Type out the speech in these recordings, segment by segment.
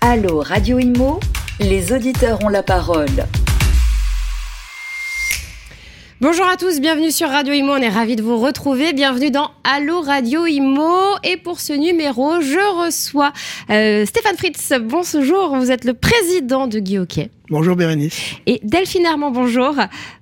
Allô Radio Imo, les auditeurs ont la parole. Bonjour à tous, bienvenue sur Radio Imo, on est ravis de vous retrouver. Bienvenue dans Allo Radio Imo. Et pour ce numéro, je reçois euh, Stéphane Fritz. Bonjour, vous êtes le président de Guy Bonjour Bérénice. Et Delphine Armand, bonjour.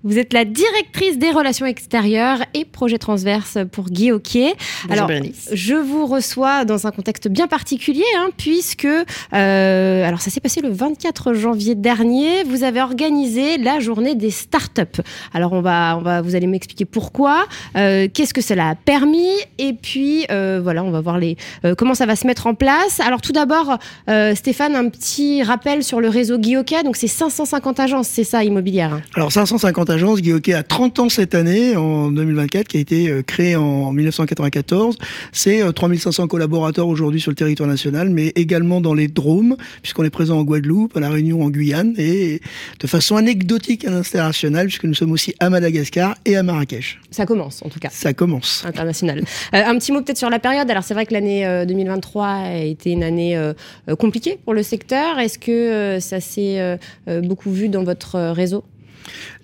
Vous êtes la directrice des relations extérieures et projets transverses pour Guy Bonjour alors, Bérénice. je vous reçois dans un contexte bien particulier, hein, puisque euh, alors ça s'est passé le 24 janvier dernier. Vous avez organisé la journée des startups. Alors on va, on va, vous allez m'expliquer pourquoi, euh, qu'est-ce que cela a permis, et puis euh, voilà, on va voir les, comment ça va se mettre en place. Alors tout d'abord, Stéphane, un petit rappel sur le réseau Guy Donc c'est 550 agences, c'est ça, immobilière Alors 550 agences, Guy a 30 ans cette année, en 2024, qui a été euh, créé en 1994. C'est 3500 euh, collaborateurs aujourd'hui sur le territoire national, mais également dans les Drômes, puisqu'on est présent en Guadeloupe, à La Réunion, en Guyane, et de façon anecdotique à l'international, puisque nous sommes aussi à Madagascar et à Marrakech. Ça commence, en tout cas. Ça commence. International. Euh, un petit mot peut-être sur la période. Alors c'est vrai que l'année 2023 a été une année compliquée pour le secteur. Est-ce que ça s'est beaucoup vu dans votre euh, réseau?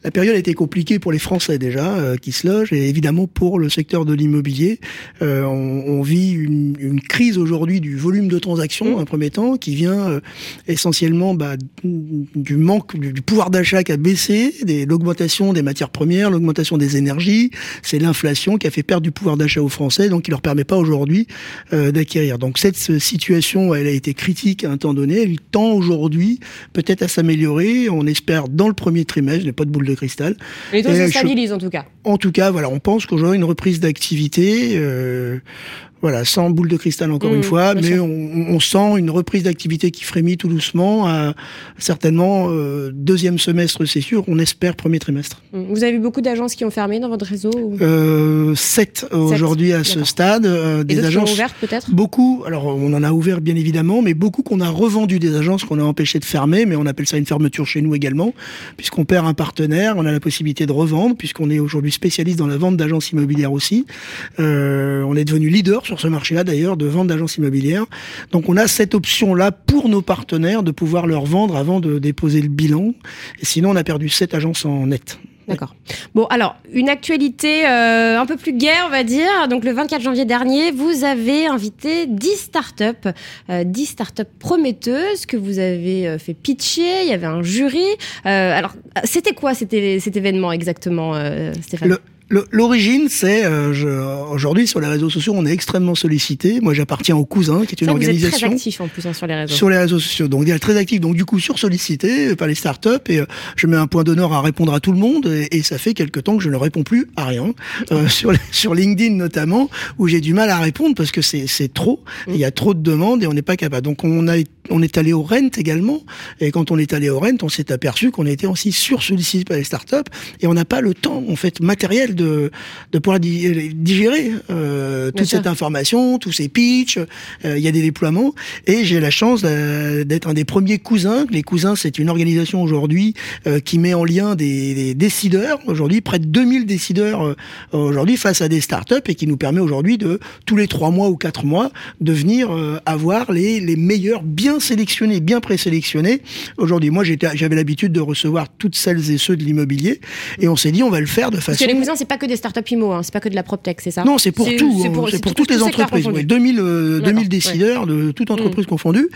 La période a été compliquée pour les Français déjà euh, qui se logent et évidemment pour le secteur de l'immobilier. Euh, on, on, vit une, une crise aujourd'hui du volume de transactions, mmh. un premier temps, qui vient euh, essentiellement bah, du manque du, pouvoir d'achat qui a baissé, de l'augmentation des matières premières, l'augmentation des énergies. C'est l'inflation qui a fait perdre du pouvoir d'achat aux Français, donc qui leur permet pas aujourd'hui euh, d'acquérir. Donc cette situation, elle a été critique à un temps donné. Elle tend aujourd'hui peut-être à s'améliorer. On espère dans le premier trimestre. Je n'ai pas de boule de cristal. Les taux se stabilisent en tout cas. En tout cas, voilà, on pense qu'aujourd'hui une reprise d'activité. Euh, voilà, sans boule de cristal encore une mmh, fois, mais on, sent une reprise d'activité qui frémit tout doucement. certainement, euh, deuxième semestre, c'est sûr. On espère premier trimestre. Mmh. Vous avez vu beaucoup d'agences qui ont fermé dans votre réseau euh, Sept aujourd'hui à ce stade. Euh, des agences ouvertes peut-être? Beaucoup. Alors, on en a ouvert bien évidemment, mais beaucoup qu'on a revendu des agences qu'on a empêché de fermer, mais on appelle ça une fermeture chez nous également, puisqu'on perd un partenaire, on a la possibilité de revendre, puisqu'on est aujourd'hui spécialiste dans la vente d'agences immobilières aussi. on est devenu leader sur sur ce marché-là d'ailleurs de vente d'agences immobilières. Donc on a cette option-là pour nos partenaires de pouvoir leur vendre avant de déposer le bilan. Et sinon on a perdu sept agences en net. D'accord. Bon, alors, une actualité euh, un peu plus guerre, on va dire. Donc, le 24 janvier dernier, vous avez invité 10 startups, euh, 10 startups prometteuses que vous avez euh, fait pitcher. Il y avait un jury. Euh, alors, c'était quoi cet, cet événement exactement, Stéphane? L'origine, c'est euh, aujourd'hui sur les réseaux sociaux, on est extrêmement sollicité. Moi, j'appartiens au Cousin, qui est une organisation. Vous êtes très actif en plus hein, sur les réseaux. Sur les réseaux sociaux, donc très actif. Donc du coup, sur sollicité par les startups, et euh, je mets un point d'honneur à répondre à tout le monde. Et, ça fait quelque temps que je ne réponds plus à rien euh, sur sur LinkedIn notamment, où j'ai du mal à répondre parce que c'est trop. Mm. Il y a trop de demandes et on n'est pas capable. Donc on a on est allé au Rent également. Et quand on est allé au Rent, on s'est aperçu qu'on était aussi sur sollicité par les startups et on n'a pas le temps en fait matériel de, de pouvoir digérer euh, toute cette information, tous ces pitchs. Euh, il y a des déploiements et j'ai la chance d'être un des premiers cousins. Les cousins, c'est une organisation aujourd'hui euh, qui met en lien des, des décideurs. Aujourd'hui, près de 2000 décideurs euh, aujourd'hui face à des startups et qui nous permet aujourd'hui de tous les trois mois ou quatre mois de venir euh, avoir les, les meilleurs, bien sélectionnés, bien présélectionnés. Aujourd'hui, moi, j'avais l'habitude de recevoir toutes celles et ceux de l'immobilier et on s'est dit on va le faire de façon. C'est pas que des startups IMO, hein. c'est pas que de la PropTech, c'est ça Non, c'est pour tout, c'est pour, pour, toutes les entreprises. 2000, 2000 décideurs de toute entreprise mm. confondue.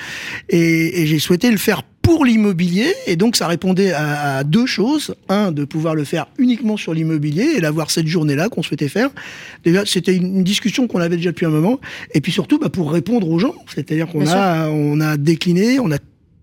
Et, et j'ai souhaité le faire pour l'immobilier et donc ça répondait à, deux choses un de pouvoir le faire uniquement sur l'immobilier et d'avoir cette journée là qu'on souhaitait faire déjà c'était une, discussion qu'on avait déjà depuis un moment et puis surtout bah, pour répondre aux gens c'est-à-dire qu'on a on a décliné on a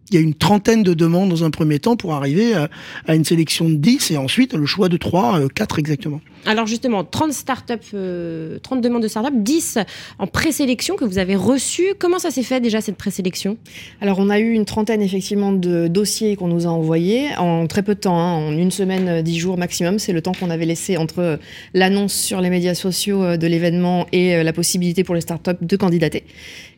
il y a une trentaine de demandes dans un premier temps pour arriver à, une sélection de 10 et ensuite le choix de 3, 4 euh, exactement. Alors justement, 30 startups, 30 euh, demandes de startups, 10 en présélection que vous avez reçues. Comment ça s'est fait déjà cette présélection? Alors on a eu une trentaine effectivement de dossiers qu'on nous a envoyés en très peu de temps, hein, en une semaine, 10 jours maximum. C'est le temps qu'on avait laissé entre l'annonce sur les médias sociaux euh, de l'événement et la possibilité pour les startups de candidater.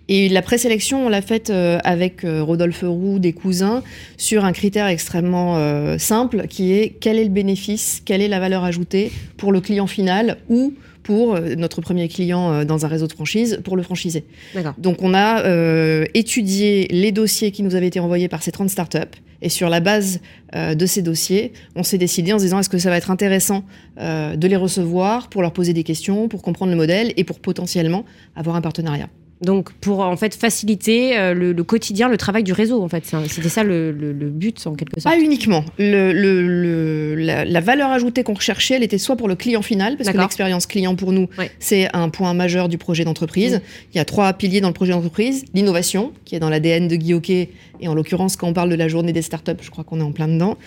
Et la présélection, on l'a faite euh, avec euh, Rodolphe Roux, des cousins, sur un critère extrêmement euh, simple qui est quel est le bénéfice, quelle est la valeur ajoutée pour le client final ou pour notre premier client dans un réseau de franchise pour le franchiser. D'accord. Donc on a euh, étudié les dossiers qui nous avaient été envoyés par ces 30 startups et sur la base euh, de ces dossiers, on s'est décidé en se disant est-ce que ça va être intéressant euh, de les recevoir pour leur poser des questions, pour comprendre le modèle et pour potentiellement avoir un partenariat. Donc pour en fait faciliter euh, le, le quotidien, le travail du réseau en fait. C'était ça le, le- le but en quelque sorte. Pas uniquement. La, la valeur ajoutée qu'on recherchait, elle était soit pour le client final, parce que l'expérience client pour nous, Ouais. c'est un point majeur du projet d'entreprise. Mhm. Il y a trois piliers dans le projet d'entreprise. L'innovation, qui est dans l'ADN de Guy Hockey, et en l'occurrence, quand on parle de la journée des startups, je crois qu'on est en plein dedans.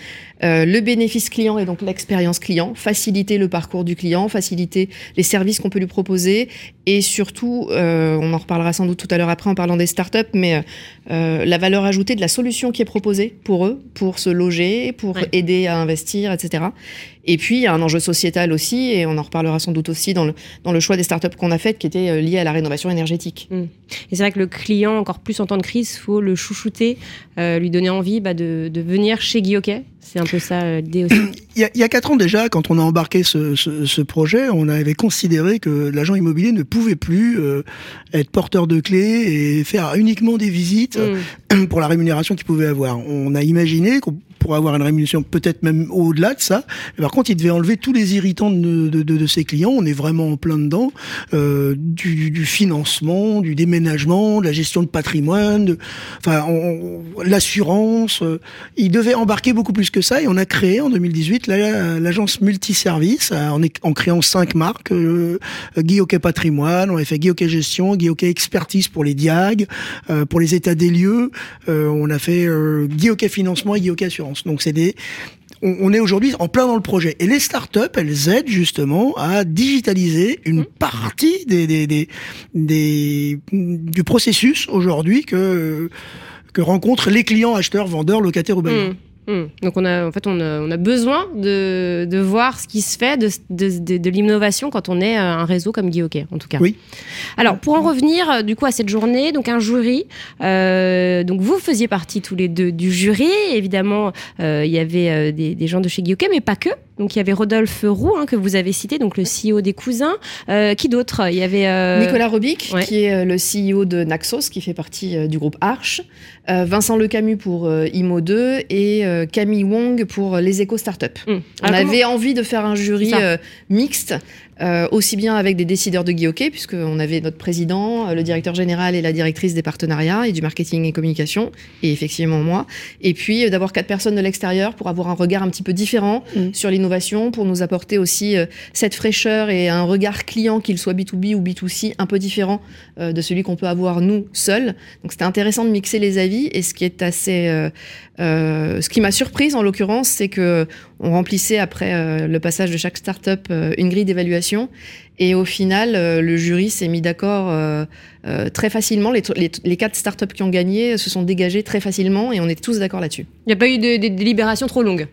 Euh, le bénéfice client et donc l'expérience client, faciliter le parcours du client, faciliter les services qu'on peut lui proposer, et surtout, euh, on en reparlera sans doute tout à l'heure après en parlant des startups, mais euh, la valeur ajoutée de la solution qui est proposée pour eux, pour se loger, pour Ouais. aider à investir, etc. Et puis, il y a un enjeu sociétal aussi, et on en reparlera sans doute aussi dans le, dans le choix des startups qu'on a faites, qui était euh, lié à la rénovation énergétique. Et c'est vrai que le client, encore plus en temps de crise, faut le chouchouter, euh, lui donner envie bah, de, de venir chez Guy Hockey. C'est un peu ça euh, l'idée aussi. Il y, a, il y a quatre ans déjà, quand on a embarqué ce, ce- ce projet, on avait considéré que l'agent immobilier ne pouvait plus euh, être porteur de clés et faire uniquement des visites Mm. pour la rémunération qu'il pouvait avoir. On a imaginé qu'on pourrait avoir une rémunération peut-être même au-delà de ça. Par contre, il devait enlever tous les irritants de, de, de- de ses clients. On est vraiment en plein dedans euh, du, du financement, du déménagement, de la gestion de patrimoine, enfin, l'assurance. euh, il devait embarquer beaucoup plus que ça et on a créé en 2018 la- l'agence multiservice euh, en, en créant cinq marques euh, Guy Hockey Patrimoine, on a fait Guy Gestion, Guy Expertise pour les diag, euh, pour les états des lieux, euh, on a fait euh, Guy Financement et Guy Assurance. Donc c'est des on, est aujourd'hui en plein dans le projet. Et les startups, elles aident justement à digitaliser une partie des, des, des, des- du processus aujourd'hui que, que rencontrent les clients, acheteurs, vendeurs, locataires ou bailleurs. Mm. Mm. Donc on a en fait on a, on a besoin de, de voir ce qui se fait de, de, l'innovation quand on est euh, un réseau comme Guy Hockey en tout cas. Oui. Alors pour en revenir euh, du coup à cette journée, donc un jury, euh, donc vous faisiez partie tous les deux du jury, évidemment euh, il y avait euh, des, des gens de chez Guy Hockey, mais pas que. Donc il y avait Rodolphe Roux hein, que vous avez cité, donc le CEO des cousins. Euh, qui d'autre? Il y avait euh, Nicolas Robic, ouais. qui est euh, le CEO de Naxos, qui fait partie du groupe Arch, euh, Vincent Lecamus pour euh, Imo2 et Camille Wong pour les éco-startups. Hmm. On Alors, avait envie de faire un jury mixte, euh, aussi bien avec des décideurs de Hockey, puisqu'on avait notre président, euh, le directeur général et la directrice des partenariats et du marketing et communication, et effectivement moi. Et puis euh, d'avoir quatre personnes de l'extérieur pour avoir un regard un petit peu différent Mm. sur l'innovation, pour nous apporter aussi euh, cette fraîcheur et un regard client, qu'il soit B2B ou B2C, un peu différent euh, de celui qu'on peut avoir nous seuls. Donc c'était intéressant de mixer les avis, et ce qui est assez... ce qui m'a surprise en l'occurrence, c'est que on remplissait après le passage de chaque startup une grille d'évaluation Merci et au final euh, le jury s'est mis d'accord euh, euh, très facilement. Les, les, les quatre startups qui ont gagné se sont dégagées très facilement et on est tous d'accord là-dessus. Il n'y a pas eu de, de délibération trop longue.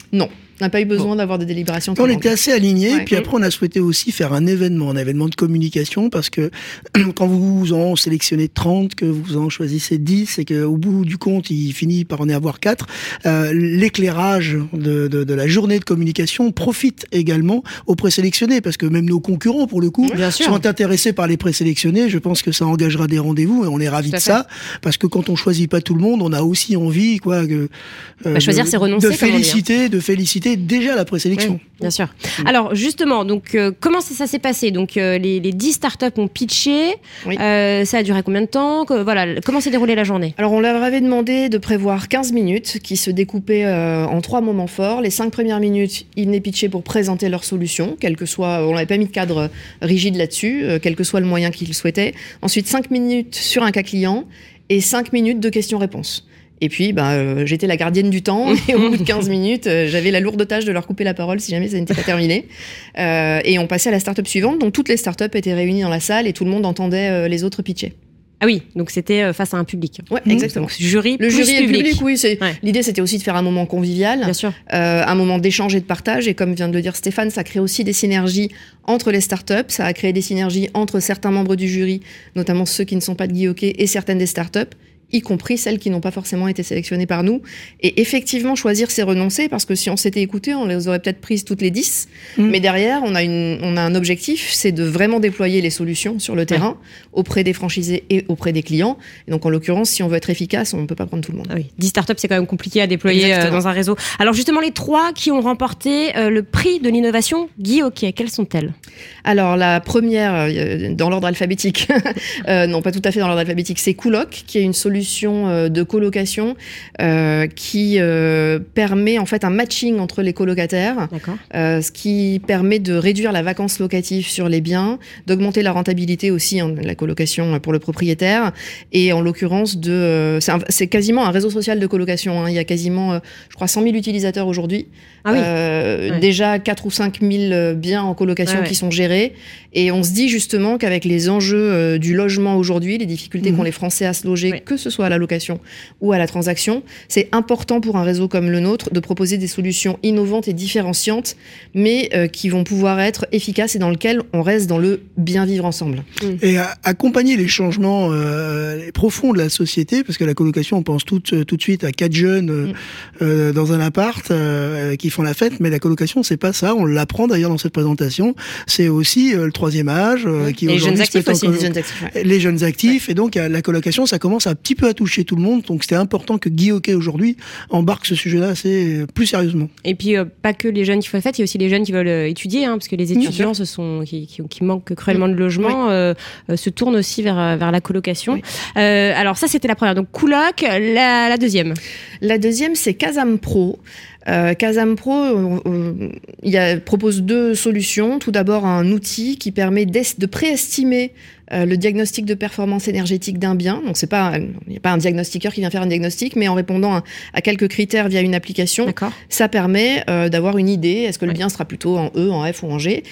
On n'a pas eu besoin d'avoir des délibérations. On était longues. assez alignés, Ouais. puis après on a souhaité aussi faire un événement, un événement de communication, parce que quand vous en sélectionnez 30, que vous en choisissez 10, et qu'au bout du compte, il finit par en avoir 4, euh, l'éclairage de, de, de la journée de communication profite également aux présélectionnés, parce que même nos concurrents, pour le coup, Bien sûr. sont intéressés par les présélectionnés. Je pense que ça engagera des rendez-vous, et on est ravis de ça, parce que quand on choisit pas tout le monde, on a aussi envie, quoi, que, euh, Bah, choisir, de- renoncer, de hein. féliciter, de féliciter déjà la présélection. Oui, bien sûr. Alors justement, donc euh, comment ça, ça s'est passé? Donc euh, les, les 10 startups ont pitché. Oui. Euh, ça a duré combien de temps? Que- Voilà, comment s'est déroulée la journée? Alors on leur avait demandé de prévoir 15 minutes qui se découpaient euh, en trois moments forts. Les cinq premières minutes, ils venaient pitcher pour présenter leur solution, quel que soit, on n'avait pas mis de cadre rigide là-dessus, euh, quel que soit le moyen qu'ils souhaitaient. Ensuite, cinq minutes sur un cas client et cinq minutes de questions-réponses. Et puis, bah, euh, j'étais la gardienne du temps et au bout de 15 minutes, euh, j'avais la lourde tâche de leur couper la parole si jamais ça n'était pas terminé. Euh, et on passait à la startup suivante. Donc toutes les startups étaient réunies dans la salle et tout le monde entendait les autres pitcher. Ah oui, donc c'était euh, face à un public. Ouais, Mhm. exactement. Donc jury Le plus jury et le public. public, oui. Ouais. L'idée, c'était aussi de faire un moment convivial, Bien sûr. euh, un moment d'échange et de partage. Et comme vient de le dire Stéphane, ça crée aussi des synergies entre les startups. Ça a créé des synergies entre certains membres du jury, notamment ceux qui ne sont pas de Guy Hockey, et certaines des startups. Y compris celles qui n'ont pas forcément été sélectionnées par nous. Et effectivement, choisir, c'est renoncer, parce que si on s'était écouté, on les aurait peut-être prises toutes les 10. Mm. Mais derrière, on a, une, on a un objectif, c'est de vraiment déployer les solutions sur le terrain, auprès des franchisés et auprès des clients. Et donc, en l'occurrence, si on veut être efficace, on ne peut pas prendre tout le monde. Ah oui, 10 startups, c'est quand même compliqué à déployer euh, dans un réseau. Alors justement, les trois qui ont remporté euh, le prix de l'innovation Guy Hockey, quelles sont-elles? Alors la première, euh, dans l'ordre alphabétique, non pas tout à fait dans l'ordre alphabétique, c'est Cooloc, qui est une solution euh, de colocation euh, qui euh, permet en fait un matching entre les colocataires, ce qui permet de réduire la vacance locative sur les biens, d'augmenter la rentabilité aussi hein, de la colocation pour le propriétaire, et en l'occurrence de, c'est quasiment un réseau social de colocation. hein. Il y a quasiment, je crois, 100 000 utilisateurs aujourd'hui. Ah oui. Ouais. Déjà 4 ou 5 000 euh, biens en colocation Ouais, ouais. qui sont gérés. Et on se dit justement qu'avec les enjeux euh, du logement aujourd'hui, les difficultés Mhm. qu'ont les Français à se loger, Ouais. que ce soit à la location ou à la transaction, c'est important pour un réseau comme le nôtre de proposer des solutions innovantes et différenciantes, mais euh, qui vont pouvoir être efficaces et dans lesquelles on reste dans le bien vivre ensemble. Et à- accompagner les changements euh, profonds de la société, parce que la colocation, on pense tout, euh, tout de suite à quatre jeunes euh, Mm. euh, dans un appart euh, qui font la fête, mais la colocation, c'est pas ça. On l'apprend d'ailleurs dans cette présentation. C'est aussi euh, le troisième âge euh, qui les jeunes actifs en aussi, colo- Les jeunes actifs, ouais. les jeunes actifs et donc euh, la colocation ça commence un petit peu à toucher tout le monde donc c'était important que Guy Hockey aujourd'hui embarque ce sujet-là assez euh, plus sérieusement. Et puis, euh, pas que les jeunes qui font la fête, il y a aussi les jeunes qui veulent euh, étudier, hein, parce que les étudiants se sont, qui, qui, qui manquent cruellement de logement euh, euh, se tournent aussi vers, vers la colocation. Oui. Euh, alors, ça, c'était la première. Donc, Cooloc, la, la deuxième. La deuxième, c'est Casam Pro. Euh, Pro propose deux solutions. Tout d'abord, un outil qui permet de préestimer euh, le diagnostic de performance énergétique d'un bien. Donc, c'est pas, il n'y a pas un diagnostiqueur qui vient faire un diagnostic, mais en répondant à, à quelques critères via une application, ça permet euh, d'avoir une idée. Est-ce que le bien sera plutôt en E, en F ou en G?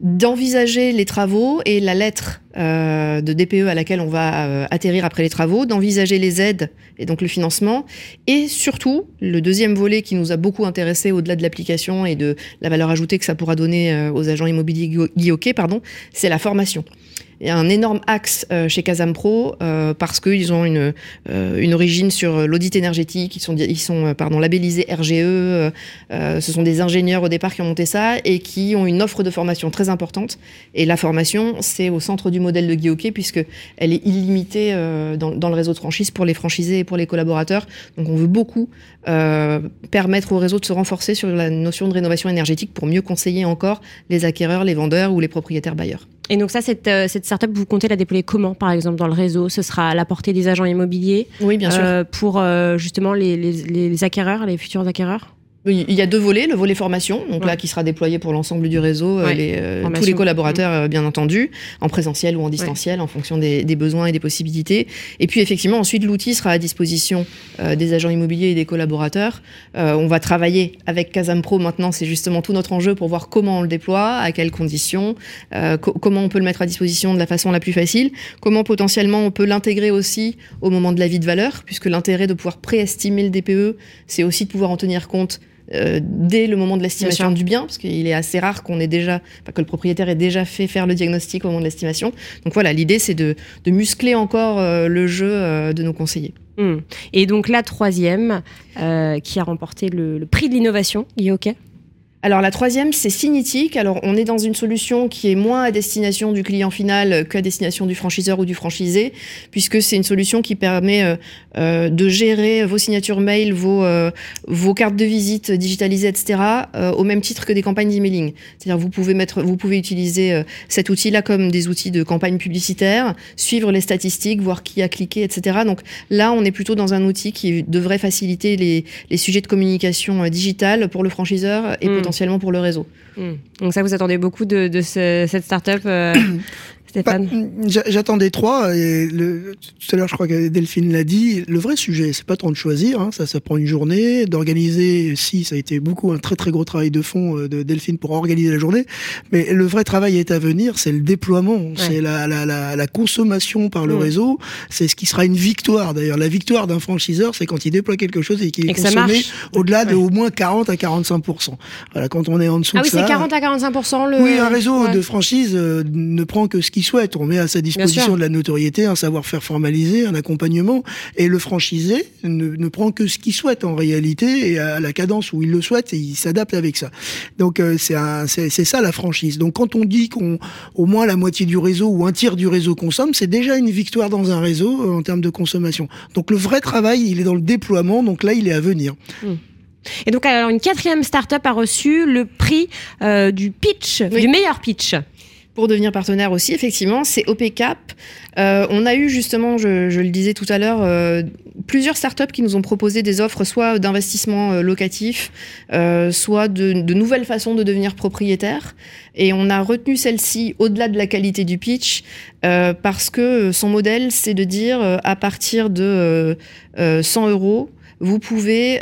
D'envisager les travaux et la lettre euh, de DPE à laquelle on va euh, atterrir après les travaux, d'envisager les aides et donc le financement, et surtout le deuxième volet qui nous a beaucoup intéressé au-delà de l'application et de la valeur ajoutée que ça pourra donner euh, aux agents immobiliers Hockey, pardon, c'est la formation. Il y a un énorme axe euh, chez Casam Pro euh, parce qu'ils ont une, euh, origine sur l'audit énergétique. Ils sont, euh, labellisés RGE. euh, euh, ce sont des ingénieurs au départ qui ont monté ça et qui ont une offre de formation très importante. Et la formation, c'est au centre du modèle de Guy Hockey puisque elle est illimitée euh, dans, dans le réseau de franchise pour les franchisés et pour les collaborateurs. Donc on veut beaucoup euh, permettre au réseau de se renforcer sur la notion de rénovation énergétique pour mieux conseiller encore les acquéreurs, les vendeurs ou les propriétaires bailleurs. Et donc, ça, cette, euh, cette startup, vous comptez la déployer comment, par exemple, dans le réseau? Ce sera à la portée des agents immobiliers Oui, bien sûr. euh, pour euh, justement les, les, les acquéreurs, les futurs acquéreurs? Il y a deux volets, le volet formation, donc Ouais. là qui sera déployé pour l'ensemble du réseau, euh, Ouais, les, euh, tous les collaborateurs euh, bien entendu, en présentiel ou en distanciel en fonction des, des besoins et des possibilités. Et puis effectivement ensuite l'outil sera à disposition euh, des agents immobiliers et des collaborateurs. Euh, on va travailler avec Casam Pro maintenant, c'est justement tout notre enjeu pour voir comment on le déploie, à quelles conditions, co- comment on peut le mettre à disposition de la façon la plus facile, comment potentiellement on peut l'intégrer aussi au moment de la vie de valeur, puisque l'intérêt de pouvoir préestimer le DPE, c'est aussi de pouvoir en tenir compte euh, dès le moment de l'estimation du bien, parce qu'il est assez rare qu'on ait déjà, enfin, que le propriétaire ait déjà fait faire le diagnostic au moment de l'estimation. Donc voilà, l'idée c'est de, de muscler encore euh, le jeu euh, de nos conseillers. Hmm. Et donc, la troisième, qui a remporté le, le prix de l'innovation, Hockey Alors la troisième, c'est Cinetic. Alors on est dans une solution qui est moins à destination du client final qu'à destination du franchiseur ou du franchisé, puisque c'est une solution qui permet euh, euh, de gérer vos signatures mail, vos, euh, vos cartes de visite digitalisées, etc., euh, au même titre que des campagnes d'emailing. C'est-à-dire vous pouvez mettre, vous pouvez utiliser cet outil-là comme des outils de campagne publicitaire, suivre les statistiques, voir qui a cliqué, etc. Donc là, on est plutôt dans un outil qui devrait faciliter les, les sujets de communication digitale pour le franchiseur et Mm. potentiellement pour le réseau. Hmm. Donc, ça, vous attendez beaucoup de, de ce- cette startup, euh, Stéphane j'a- J'attendais trois. Et le, tout à l'heure, je crois que Delphine l'a dit. Le vrai sujet, c'est pas tant de choisir. hein, ça, ça prend une journée. D'organiser, si, ça a été beaucoup un très très gros travail de fond euh, de Delphine pour organiser la journée. Mais le vrai travail est à venir. C'est le déploiement. C'est la, la, la, la consommation par le Mm. réseau. C'est ce qui sera une victoire. D'ailleurs, la victoire d'un franchiseur, c'est quand il déploie quelque chose et qu'il est Et consommé au-delà de au moins 40 à 45% Voilà, quand on est en dessous Ah de oui, ça. c'est 40 à 45 le... Oui, un réseau Ouais. de franchise euh, ne prend que ce qui souhaite. On met à sa disposition de la notoriété, un savoir-faire formalisé, un accompagnement, et le franchisé ne, ne prend que ce qu'il souhaite en réalité et à la cadence où il le souhaite et il s'adapte avec ça. Donc euh, c'est c'est ça la franchise. Donc quand on dit qu'on au moins la moitié du réseau ou un tiers du réseau consomme, c'est déjà une victoire dans un réseau euh, en termes de consommation. Donc le vrai travail, il est dans le déploiement. Donc là, il est à venir. Hmm. Et donc, alors, une quatrième start-up a reçu le prix euh, du pitch, du meilleur pitch pour devenir partenaire aussi, effectivement, c'est OPCAP. Euh, on a eu justement, je, le disais tout à l'heure, euh, plusieurs startups qui nous ont proposé des offres soit d'investissement euh, locatif, soit de, de, nouvelles façons de devenir propriétaire. Et on a retenu celle-ci au-delà de la qualité du pitch, parce que son modèle, c'est de dire à partir de 100 euros, vous pouvez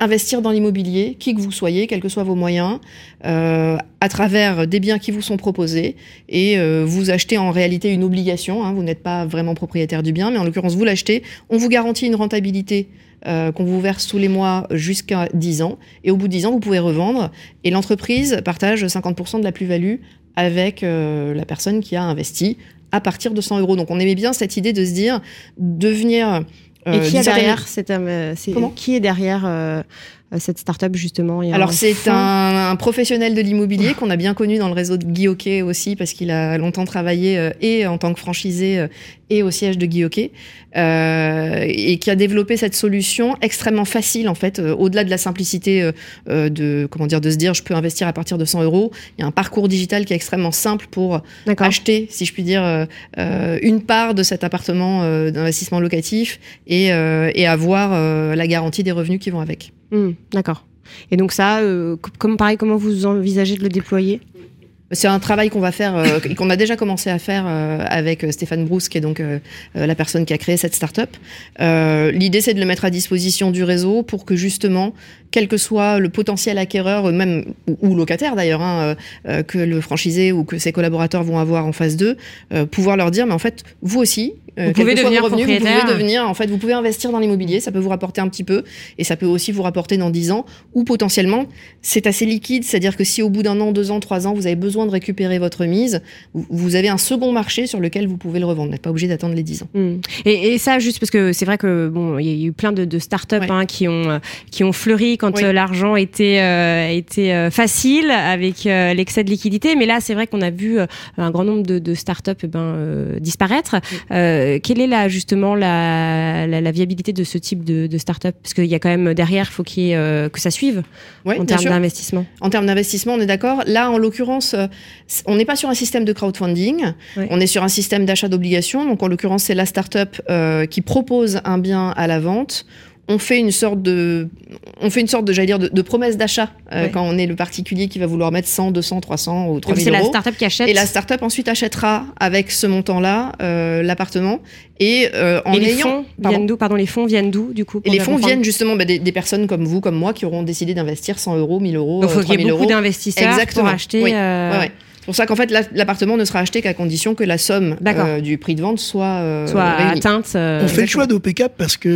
investir dans l'immobilier, qui que vous soyez, quels que soient vos moyens, euh, à travers des biens qui vous sont proposés, et euh, vous achetez en réalité une obligation, hein, vous n'êtes pas vraiment propriétaire du bien, mais en l'occurrence vous l'achetez, on vous garantit une rentabilité euh, qu'on vous verse tous les mois jusqu'à 10 ans, et au bout de 10 ans vous pouvez revendre, et l'entreprise partage 50% de la plus-value avec la personne qui a investi à partir de 100 euros. Donc on aimait bien cette idée de se dire, devenir et qui, est derrière, qui est derrière euh, cette start-up justement Alors c'est un, un, professionnel de l'immobilier qu'on a bien connu dans le réseau de Guy Hockey aussi parce qu'il a longtemps travaillé euh, et en tant que franchisé euh, et au siège de Guy Hockey euh, et qui a développé cette solution extrêmement facile en fait au-delà de la simplicité de comment dire de se dire je peux investir à partir de 100 euros il y a un parcours digital qui est extrêmement simple pour acheter si je puis dire une part de cet appartement d'investissement locatif et, et avoir la garantie des revenus qui vont avec. Hmm, d'accord. Et donc ça, euh, comme pareil, comment vous envisagez de le déployer? C'est un travail qu'on va faire, euh, qu'on a déjà commencé à faire euh, avec Stéphane Brousse, qui est donc la personne qui a créé cette start-up. L'idée, c'est de le mettre à disposition du réseau pour que justement, quel que soit le potentiel acquéreur, même ou, locataire d'ailleurs, hein, que le franchisé ou que ses collaborateurs vont avoir en phase 2, pouvoir leur dire, mais en fait, vous aussi, vous pouvez devenir vous pouvez devenir, en fait, vous pouvez investir dans l'immobilier, ça peut vous rapporter un petit peu, et ça peut aussi vous rapporter dans 10 ans, ou potentiellement, c'est assez liquide, c'est-à-dire que si au bout d'un an, deux ans, trois ans, vous avez besoin de récupérer votre mise, vous avez un second marché sur lequel vous pouvez le revendre. Vous n'êtes pas obligé d'attendre les 10 ans. Hmm. Et, ça, juste parce que c'est vrai que bon, il y a eu plein de, de start-up hein, qui ont qui ont fleuri quand euh, l'argent était euh, était facile avec l'excès de liquidité, mais là, c'est vrai qu'on a vu un grand nombre de, de start-up eh ben, disparaître. Euh, quelle est la, justement la, la, viabilité de ce type de, de start-up? Parce qu'il y a quand même derrière, il faut euh, que ça suive en termes d'investissement. En termes d'investissement, on est d'accord. Là, en l'occurrence, euh, on n'est pas sur un système de crowdfunding, on est sur un système d'achat d'obligations. Donc, en l'occurrence, c'est la start-up qui propose un bien à la vente on fait une sorte de, on fait une sorte de, j'allais dire, de, promesse d'achat euh, quand on est le particulier qui va vouloir mettre 100, 200, 300 ou 3000 euros. C'est la startup qui achète. Et la startup ensuite achètera avec ce montant-là euh, l'appartement. Et euh, en les fonds viennent d'où? Pardon, les fonds viennent d'où du coup Et les fonds viennent justement bah, des, personnes comme vous, comme moi, qui auront décidé d'investir 100 euros, 1000 euros, Donc, il faut qu'il y ait beaucoup d'investisseurs pour acheter. Oui. C'est pour ça qu'en fait, l'appartement ne sera acheté qu'à condition que la somme euh, du prix de vente soit, euh, soit atteinte. Euh, on fait le choix d'OPCAP parce que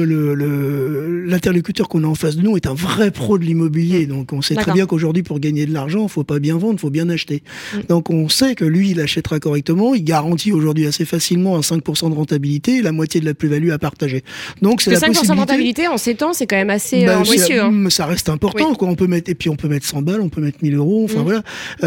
l'interlocuteur qu'on a en face de nous est un vrai pro de l'immobilier. Donc on sait très bien qu'aujourd'hui, pour gagner de l'argent, il faut pas bien vendre, il faut bien acheter. Mm. Donc on sait que lui, il achètera correctement. Il garantit aujourd'hui assez facilement un 5% de rentabilité et la moitié de la plus-value à partager. Donc c'est la 5% de rentabilité en 7 ans, c'est quand même assez bah, ambitieux. Hein. Ça reste important. Quoi. On peut mettre, et puis on peut mettre 100 balles, on peut mettre 1000 euros. Enfin mm. voilà,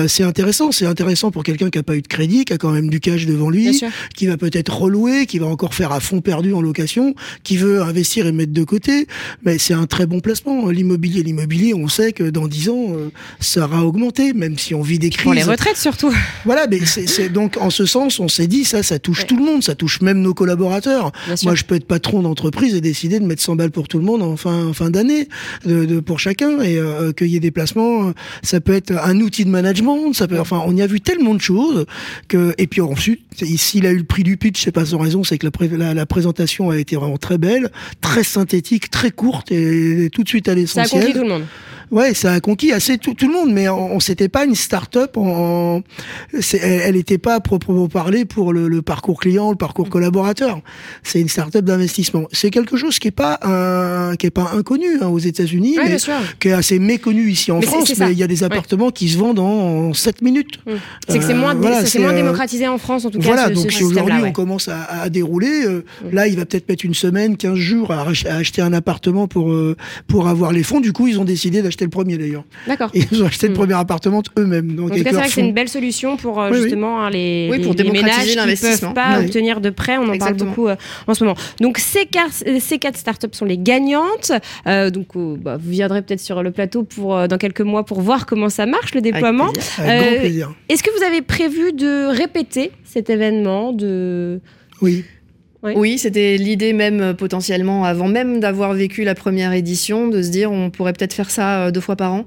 c'est intéressant. C'est intéressant pour quelqu'un qui n'a pas eu de crédit, qui a quand même du cash devant lui, qui va peut-être relouer, qui va encore faire à fond perdu en location, qui veut investir et mettre de côté. Mais c'est un très bon placement. L'immobilier, l'immobilier, on sait que dans 10 ans, euh, ça aura augmenté, même si on vit des crises. Pour les retraites surtout. Voilà, mais c'est donc en ce sens, on s'est dit ça, ça touche tout le monde, ça touche même nos collaborateurs. Moi, je peux être patron d'entreprise et décider de mettre 100 balles pour tout le monde en fin, fin d'année, de, pour chacun, et euh, qu'il y ait des placements. Ça peut être un outil de management. Ça peut, enfin, on y a vu tellement de choses que et puis ensuite s'il a eu le prix du pitch c'est pas sans raison c'est que la, la, présentation a été vraiment très belle très synthétique très courte et tout de suite à l'essentiel ça a tout le monde Ouais, ça a conquis assez tout, tout le monde, mais on, on s'était pas une start-up. En, elle n'était pas proprement parler pour le, le, parcours client, le parcours collaborateur. C'est une start-up d'investissement. C'est quelque chose qui est pas un, qui est pas inconnu hein, aux États-Unis, Ouais, mais qui est assez méconnu ici en Mais France. mais il y a des appartements qui se vendent en 7 minutes. Mm. C'est que c'est Euh, moins, voilà, moins euh, démocratisé en France, en tout cas. Voilà, ce- donc si aujourd'hui ouais. on commence à, à dérouler, euh, là il va peut-être mettre une semaine, 15 jours à, à acheter un appartement pour euh, pour avoir les fonds. Du coup, ils ont décidé d'acheter le premier d'ailleurs. D'accord. Ils ont acheté le Mm. premier appartement eux-mêmes. Donc En tout cas, c'est vrai que c'est une belle solution pour euh, Oui, oui. justement hein, les, Oui, les- pour les ménages qui l'investissement. peuvent pas Oui. obtenir de prêt. On en Exactement. parle beaucoup euh, en ce moment. Donc ces quatre, ces quatre startups sont les gagnantes. Euh, donc euh, bah, vous viendrez peut-être sur le plateau pour euh, dans quelques mois pour voir comment ça marche le déploiement. Euh. Est-ce que vous avez prévu de répéter cet événement de Oui. Oui. Oui, c'était l'idée même euh, potentiellement, avant même d'avoir vécu la première édition, de se dire on pourrait peut-être faire ça euh, deux fois par an.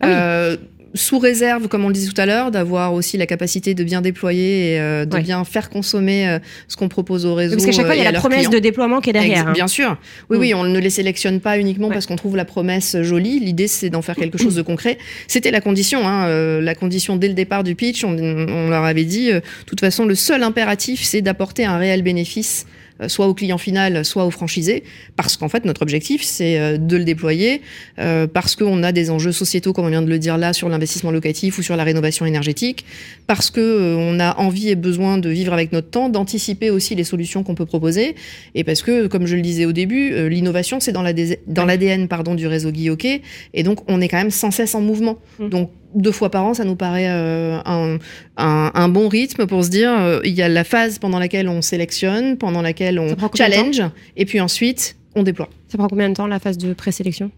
Ah oui. Euh, sous réserve, comme on le disait tout à l'heure, d'avoir aussi la capacité de bien déployer et euh, de Ouais. bien faire consommer euh, ce qu'on propose au réseau. Parce qu'à chaque fois, euh, il y a à la promesse clients. de déploiement qui est derrière. Hein. Bien sûr. Oui, Mm. oui, on ne les sélectionne pas uniquement Ouais. parce qu'on trouve la promesse jolie. L'idée, c'est d'en faire quelque chose de concret. C'était la condition, hein, euh, la condition dès le départ du pitch. On, on leur avait dit, euh, de toute façon, le seul impératif, c'est d'apporter un réel bénéfice euh, soit au client final, soit au franchisé, parce qu'en fait notre objectif c'est euh, de le déployer, euh, parce qu'on a des enjeux sociétaux, comme on vient de le dire là, sur l'investissement locatif ou sur la rénovation énergétique, parce que euh, on a envie et besoin de vivre avec notre temps, d'anticiper aussi les solutions qu'on peut proposer, et parce que, comme je le disais au début, euh, l'innovation c'est dans l'ADN pardon du réseau Hockey, et donc on est quand même sans cesse en mouvement. Mm. Donc deux fois par an, ça nous paraît euh, un, un, un bon rythme pour se dire, euh, il y a la phase pendant laquelle on sélectionne, pendant laquelle on challenge, et puis ensuite on déploie. Ça prend combien de temps la phase de présélection?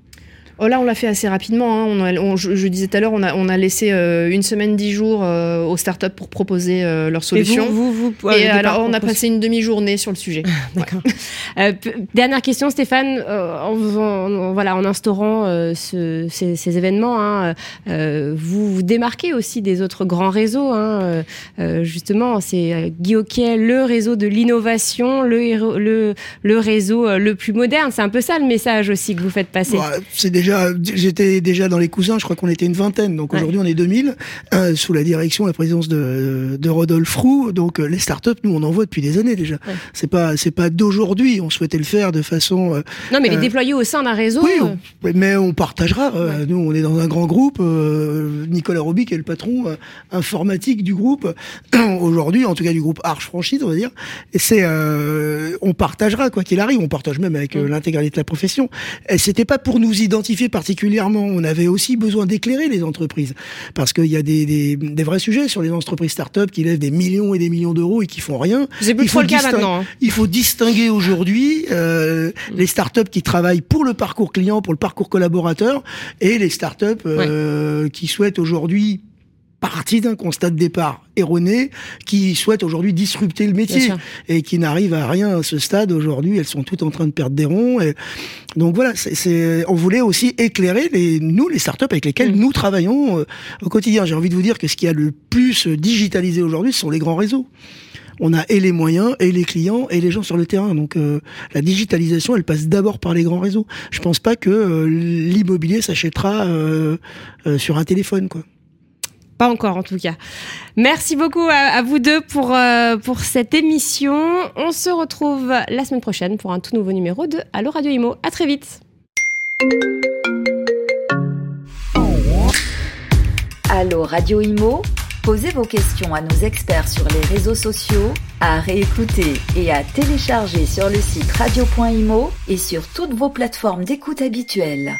Oh là, on l'a fait assez rapidement. hein. On a- on- je, je disais tout à l'heure, on a, on a laissé euh, une semaine, dix jours euh, aux startups pour proposer euh, leurs Et solutions. vous, vous, vous, euh, Et alors, on a propose- passé une demi-journée sur le sujet. D'accord. Euh, p- dernière question, Stéphane. euh, en, voilà, en instaurant euh, ce- ces, ces événements, hein, euh, vous vous démarquez aussi des autres grands réseaux. hein, justement, c'est euh, Guy Hockey, le réseau de l'innovation, le, héro- le, le réseau euh, le plus moderne. C'est un peu ça le message aussi que vous faites passer. Ouais, c'est déjà, j'étais déjà dans les cousins, je crois qu'on était une vingtaine, donc Ouais. aujourd'hui on est 2000, euh, sous la direction, la présidence de, de Rodolphe Roux. Donc euh, les startups, nous on en voit depuis des années déjà. Ouais. C'est pas, c'est pas d'aujourd'hui. On souhaitait le faire de façon euh, non, mais les euh, déployer au sein d'un réseau. Oui, on- mais on partagera. Nous, on est dans un grand groupe. Nicolas Roby, qui est le patron informatique du groupe, aujourd'hui, en tout cas du groupe Arch Franchise, on va dire. Et c'est, on partagera quoi qu'il arrive. On partage même avec l'intégralité de la profession. Et c'était pas pour nous identifier particulièrement. On avait aussi besoin d'éclairer les entreprises parce qu'il y a des, des, des vrais sujets sur les entreprises start-up qui lèvent des millions et des millions d'euros et qui font rien. C'est plus Il trop faut le cas distinguer- maintenant. hein. Il faut distinguer aujourd'hui euh, les startups qui travaillent pour le parcours client, pour le parcours collaborateur, et les startups euh, qui souhaitent aujourd'hui partie d'un constat de départ erroné, qui souhaitent aujourd'hui disrupter le métier et qui n'arrivent à rien à ce stade aujourd'hui. Elles sont toutes en train de perdre des ronds. Et donc voilà, c'est, on voulait aussi éclairer les, nous, les startups avec lesquelles Mm. nous travaillons euh, au quotidien. J'ai envie de vous dire que ce qui a le plus digitalisé aujourd'hui, ce sont les grands réseaux. On a et les moyens, et les clients, et les gens sur le terrain. Donc euh, la digitalisation, elle passe d'abord par les grands réseaux. Je pense pas que euh, l'immobilier s'achètera euh, euh, sur un téléphone, quoi. Encore en tout cas. Merci beaucoup à, vous deux pour, euh, pour cette émission. On se retrouve la semaine prochaine pour un tout nouveau numéro de Allo Radio Imo. À très vite. Allô Radio Imo Posez vos questions à nos experts sur les réseaux sociaux, à réécouter et à télécharger sur le site radio.imo et sur toutes vos plateformes d'écoute habituelles.